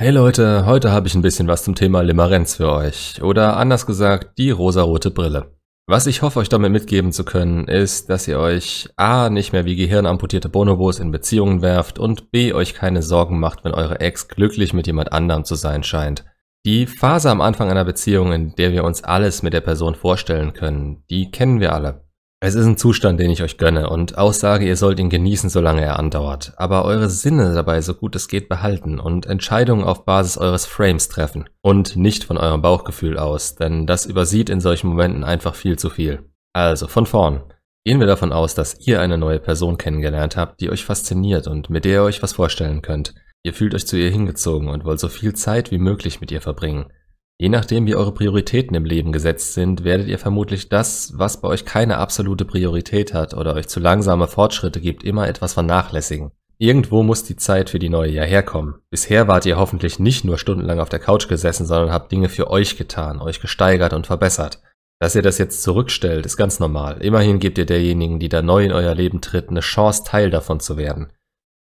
Hey Leute, heute habe ich ein bisschen was zum Thema Limerenz für euch. Oder anders gesagt, die rosarote Brille. Was ich hoffe, euch damit mitgeben zu können, ist, dass ihr euch A. nicht mehr wie gehirnamputierte Bonobos in Beziehungen werft und B. euch keine Sorgen macht, wenn eure Ex glücklich mit jemand anderem zu sein scheint. Die Phase am Anfang einer Beziehung, in der wir uns alles mit der Person vorstellen können, die kennen wir alle. Es ist ein Zustand, den ich euch gönne und aussage, ihr sollt ihn genießen, solange er andauert, aber eure Sinne dabei so gut es geht behalten und Entscheidungen auf Basis eures Frames treffen und nicht von eurem Bauchgefühl aus, denn das übersieht in solchen Momenten einfach viel zu viel. Also, von vorn. Gehen wir davon aus, dass ihr eine neue Person kennengelernt habt, die euch fasziniert und mit der ihr euch was vorstellen könnt. Ihr fühlt euch zu ihr hingezogen und wollt so viel Zeit wie möglich mit ihr verbringen. Je nachdem, wie eure Prioritäten im Leben gesetzt sind, werdet ihr vermutlich das, was bei euch keine absolute Priorität hat oder euch zu langsame Fortschritte gibt, immer etwas vernachlässigen. Irgendwo muss die Zeit für die neue ja herkommen. Bisher wart ihr hoffentlich nicht nur stundenlang auf der Couch gesessen, sondern habt Dinge für euch getan, euch gesteigert und verbessert. Dass ihr das jetzt zurückstellt, ist ganz normal. Immerhin gebt ihr derjenigen, die da neu in euer Leben tritt, eine Chance, Teil davon zu werden.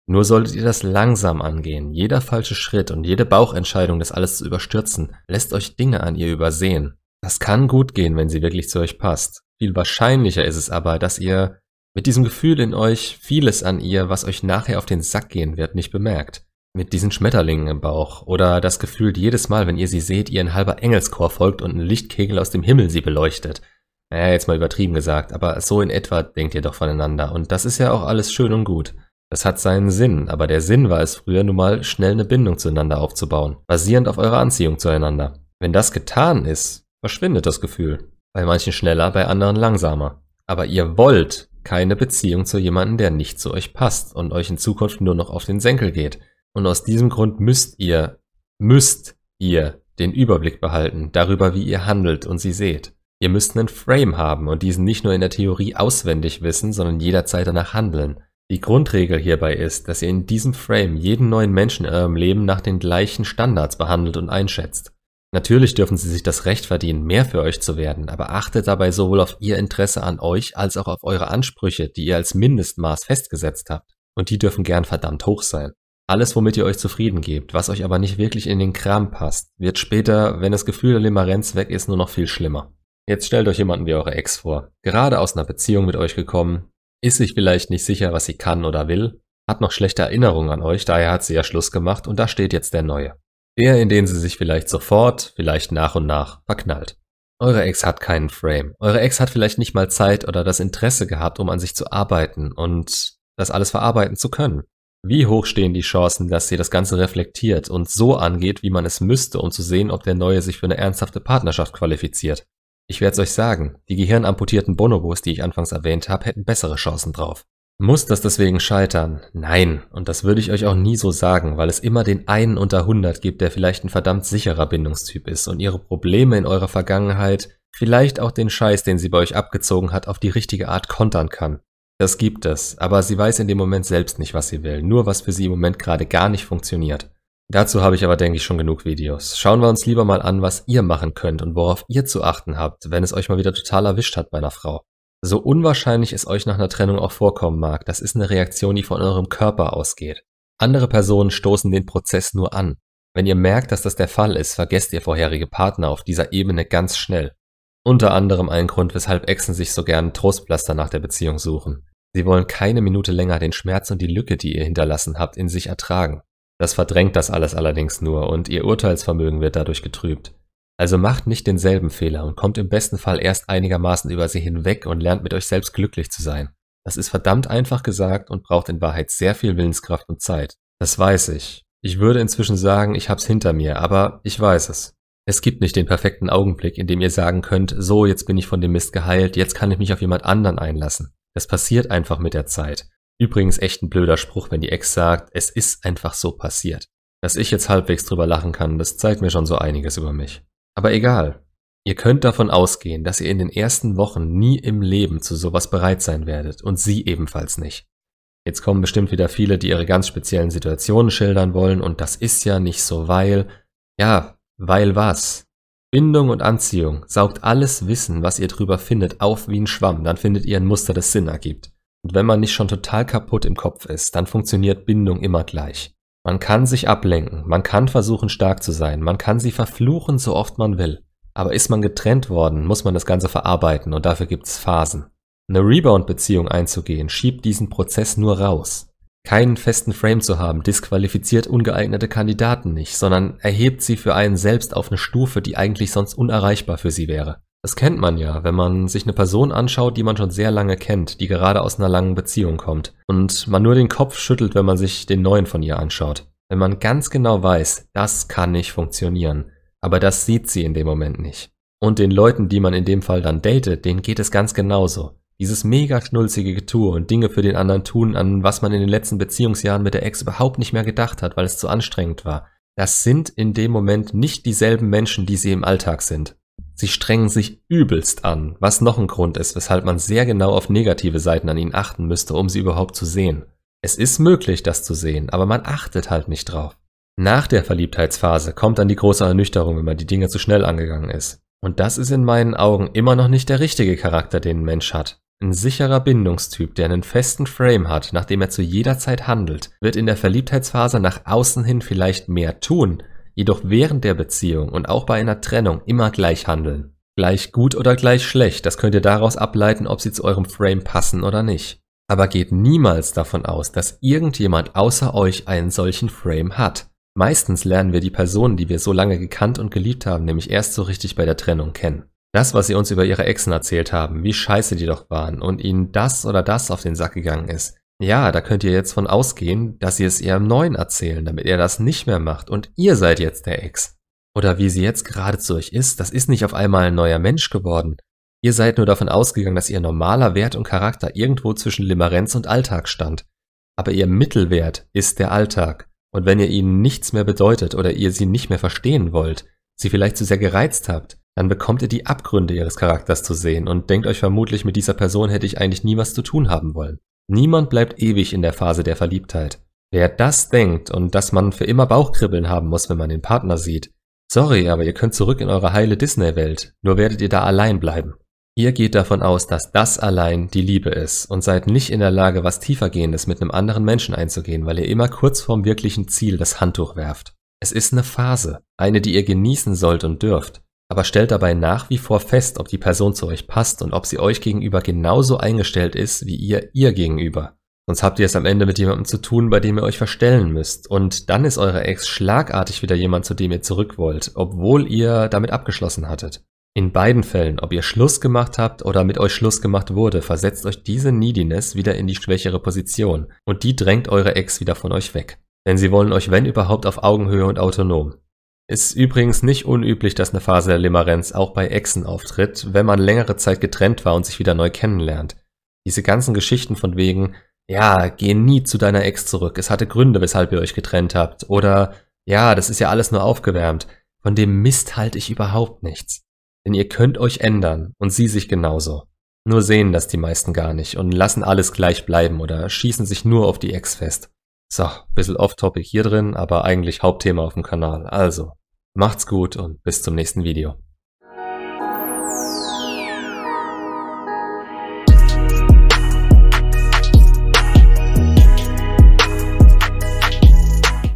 Nur solltet ihr das langsam angehen. Jeder falsche Schritt und jede Bauchentscheidung, das alles zu überstürzen, lässt euch Dinge an ihr übersehen. Das kann gut gehen, wenn sie wirklich zu euch passt. Viel wahrscheinlicher ist es aber, dass ihr mit diesem Gefühl in euch vieles an ihr, was euch nachher auf den Sack gehen wird, nicht bemerkt. Mit diesen Schmetterlingen im Bauch oder das Gefühl, jedes Mal, wenn ihr sie seht, ihr ein halber Engelschor folgt und ein Lichtkegel aus dem Himmel sie beleuchtet. Naja, jetzt mal übertrieben gesagt, aber so in etwa denkt ihr doch voneinander und das ist ja auch alles schön und gut. Das hat seinen Sinn, aber der Sinn war es früher nun mal, schnell eine Bindung zueinander aufzubauen, basierend auf eurer Anziehung zueinander. Wenn das getan ist, verschwindet das Gefühl. Bei manchen schneller, bei anderen langsamer. Aber ihr wollt keine Beziehung zu jemandem, der nicht zu euch passt und euch in Zukunft nur noch auf den Senkel geht. Und aus diesem Grund müsst ihr, müsst ihr den Überblick behalten darüber, wie ihr handelt und sie seht. Ihr müsst einen Frame haben und diesen nicht nur in der Theorie auswendig wissen, sondern jederzeit danach handeln. Die Grundregel hierbei ist, dass ihr in diesem Frame jeden neuen Menschen in eurem Leben nach den gleichen Standards behandelt und einschätzt. Natürlich dürfen sie sich das Recht verdienen, mehr für euch zu werden, aber achtet dabei sowohl auf ihr Interesse an euch als auch auf eure Ansprüche, die ihr als Mindestmaß festgesetzt habt. Und die dürfen gern verdammt hoch sein. Alles, womit ihr euch zufrieden gebt, was euch aber nicht wirklich in den Kram passt, wird später, wenn das Gefühl der Limerenz weg ist, nur noch viel schlimmer. Jetzt stellt euch jemanden wie eure Ex vor, gerade aus einer Beziehung mit euch gekommen, ist sich vielleicht nicht sicher, was sie kann oder will, hat noch schlechte Erinnerungen an euch, daher hat sie ja Schluss gemacht und da steht jetzt der neue. Der, in den sie sich vielleicht sofort, vielleicht nach und nach verknallt. Eure Ex hat keinen Frame. Eure Ex hat vielleicht nicht mal Zeit oder das Interesse gehabt, um an sich zu arbeiten und das alles verarbeiten zu können. Wie hoch stehen die Chancen, dass sie das Ganze reflektiert und so angeht, wie man es müsste, um zu sehen, ob der Neue sich für eine ernsthafte Partnerschaft qualifiziert? Ich werde es euch sagen, die gehirnamputierten Bonobos, die ich anfangs erwähnt habe, hätten bessere Chancen drauf. Muss das deswegen scheitern? Nein, und das würde ich euch auch nie so sagen, weil es immer den einen unter 100 gibt, der vielleicht ein verdammt sicherer Bindungstyp ist und ihre Probleme in eurer Vergangenheit, vielleicht auch den Scheiß, den sie bei euch abgezogen hat, auf die richtige Art kontern kann. Das gibt es, aber sie weiß in dem Moment selbst nicht, was sie will, nur was für sie im Moment gerade gar nicht funktioniert. Dazu habe ich aber, denke ich, schon genug Videos. Schauen wir uns lieber mal an, was ihr machen könnt und worauf ihr zu achten habt, wenn es euch mal wieder total erwischt hat bei einer Frau. So unwahrscheinlich es euch nach einer Trennung auch vorkommen mag, das ist eine Reaktion, die von eurem Körper ausgeht. Andere Personen stoßen den Prozess nur an. Wenn ihr merkt, dass das der Fall ist, vergesst ihr vorherige Partner auf dieser Ebene ganz schnell. Unter anderem ein Grund, weshalb Exen sich so gern Trostpflaster nach der Beziehung suchen. Sie wollen keine Minute länger den Schmerz und die Lücke, die ihr hinterlassen habt, in sich ertragen. Das verdrängt das alles allerdings nur und ihr Urteilsvermögen wird dadurch getrübt. Also macht nicht denselben Fehler und kommt im besten Fall erst einigermaßen über sie hinweg und lernt mit euch selbst glücklich zu sein. Das ist verdammt einfach gesagt und braucht in Wahrheit sehr viel Willenskraft und Zeit. Das weiß ich. Ich würde inzwischen sagen, ich hab's hinter mir, aber ich weiß es. Es gibt nicht den perfekten Augenblick, in dem ihr sagen könnt, so, jetzt bin ich von dem Mist geheilt, jetzt kann ich mich auf jemand anderen einlassen. Das passiert einfach mit der Zeit. Übrigens echt ein blöder Spruch, wenn die Ex sagt, es ist einfach so passiert. Dass ich jetzt halbwegs drüber lachen kann, das zeigt mir schon so einiges über mich. Aber egal. Ihr könnt davon ausgehen, dass ihr in den ersten Wochen nie im Leben zu sowas bereit sein werdet und sie ebenfalls nicht. Jetzt kommen bestimmt wieder viele, die ihre ganz speziellen Situationen schildern wollen und das ist ja nicht so, weil, ja, weil was? Bindung und Anziehung saugt alles Wissen, was ihr drüber findet, auf wie ein Schwamm, dann findet ihr ein Muster, das Sinn ergibt. Und wenn man nicht schon total kaputt im Kopf ist, dann funktioniert Bindung immer gleich. Man kann sich ablenken, man kann versuchen stark zu sein, man kann sie verfluchen, so oft man will. Aber ist man getrennt worden, muss man das Ganze verarbeiten und dafür gibt's Phasen. Eine Rebound-Beziehung einzugehen, schiebt diesen Prozess nur raus. Keinen festen Frame zu haben, disqualifiziert ungeeignete Kandidaten nicht, sondern erhebt sie für einen selbst auf eine Stufe, die eigentlich sonst unerreichbar für sie wäre. Das kennt man ja, wenn man sich eine Person anschaut, die man schon sehr lange kennt, die gerade aus einer langen Beziehung kommt und man nur den Kopf schüttelt, wenn man sich den neuen von ihr anschaut. Wenn man ganz genau weiß, das kann nicht funktionieren, aber das sieht sie in dem Moment nicht. Und den Leuten, die man in dem Fall dann datet, denen geht es ganz genauso. Dieses mega schnulzige Getue und Dinge für den anderen tun, an was man in den letzten Beziehungsjahren mit der Ex überhaupt nicht mehr gedacht hat, weil es zu anstrengend war. Das sind in dem Moment nicht dieselben Menschen, die sie im Alltag sind. Sie strengen sich übelst an, was noch ein Grund ist, weshalb man sehr genau auf negative Seiten an ihnen achten müsste, um sie überhaupt zu sehen. Es ist möglich, das zu sehen, aber man achtet halt nicht drauf. Nach der Verliebtheitsphase kommt dann die große Ernüchterung, wenn man die Dinge zu schnell angegangen ist. Und das ist in meinen Augen immer noch nicht der richtige Charakter, den ein Mensch hat. Ein sicherer Bindungstyp, der einen festen Frame hat, nachdem er zu jeder Zeit handelt, wird in der Verliebtheitsphase nach außen hin vielleicht mehr tun, jedoch während der Beziehung und auch bei einer Trennung immer gleich handeln. Gleich gut oder gleich schlecht, das könnt ihr daraus ableiten, ob sie zu eurem Frame passen oder nicht. Aber geht niemals davon aus, dass irgendjemand außer euch einen solchen Frame hat. Meistens lernen wir die Personen, die wir so lange gekannt und geliebt haben, nämlich erst so richtig bei der Trennung kennen. Das, was sie uns über ihre Exen erzählt haben, wie scheiße die doch waren und ihnen das oder das auf den Sack gegangen ist, ja, da könnt ihr jetzt von ausgehen, dass sie es ihrem Neuen erzählen, damit er das nicht mehr macht und ihr seid jetzt der Ex. Oder wie sie jetzt gerade zu euch ist, das ist nicht auf einmal ein neuer Mensch geworden. Ihr seid nur davon ausgegangen, dass ihr normaler Wert und Charakter irgendwo zwischen Limerenz und Alltag stand. Aber ihr Mittelwert ist der Alltag. Und wenn ihr ihnen nichts mehr bedeutet oder ihr sie nicht mehr verstehen wollt, sie vielleicht zu sehr gereizt habt, dann bekommt ihr die Abgründe ihres Charakters zu sehen und denkt euch vermutlich, mit dieser Person hätte ich eigentlich nie was zu tun haben wollen. Niemand bleibt ewig in der Phase der Verliebtheit. Wer das denkt und dass man für immer Bauchkribbeln haben muss, wenn man den Partner sieht, sorry, aber ihr könnt zurück in eure heile Disney-Welt, nur werdet ihr da allein bleiben. Ihr geht davon aus, dass das allein die Liebe ist und seid nicht in der Lage, was tiefergehendes mit einem anderen Menschen einzugehen, weil ihr immer kurz vorm wirklichen Ziel das Handtuch werft. Es ist eine Phase, eine, die ihr genießen sollt und dürft aber stellt dabei nach wie vor fest, ob die Person zu euch passt und ob sie euch gegenüber genauso eingestellt ist wie ihr ihr gegenüber. Sonst habt ihr es am Ende mit jemandem zu tun, bei dem ihr euch verstellen müsst. Und dann ist eure Ex schlagartig wieder jemand, zu dem ihr zurück wollt, obwohl ihr damit abgeschlossen hattet. In beiden Fällen, ob ihr Schluss gemacht habt oder mit euch Schluss gemacht wurde, versetzt euch diese Neediness wieder in die schwächere Position und die drängt eure Ex wieder von euch weg. Denn sie wollen euch wenn überhaupt auf Augenhöhe und autonom. Ist übrigens nicht unüblich, dass eine Phase der Limerenz auch bei Exen auftritt, wenn man längere Zeit getrennt war und sich wieder neu kennenlernt. Diese ganzen Geschichten von wegen, ja, geh nie zu deiner Ex zurück, es hatte Gründe, weshalb ihr euch getrennt habt, oder ja, das ist ja alles nur aufgewärmt, von dem Mist halte ich überhaupt nichts. Denn ihr könnt euch ändern und sie sich genauso. Nur sehen das die meisten gar nicht und lassen alles gleich bleiben oder schießen sich nur auf die Ex fest. So, bisschen off-topic hier drin, aber eigentlich Hauptthema auf dem Kanal. Also, macht's gut und bis zum nächsten Video.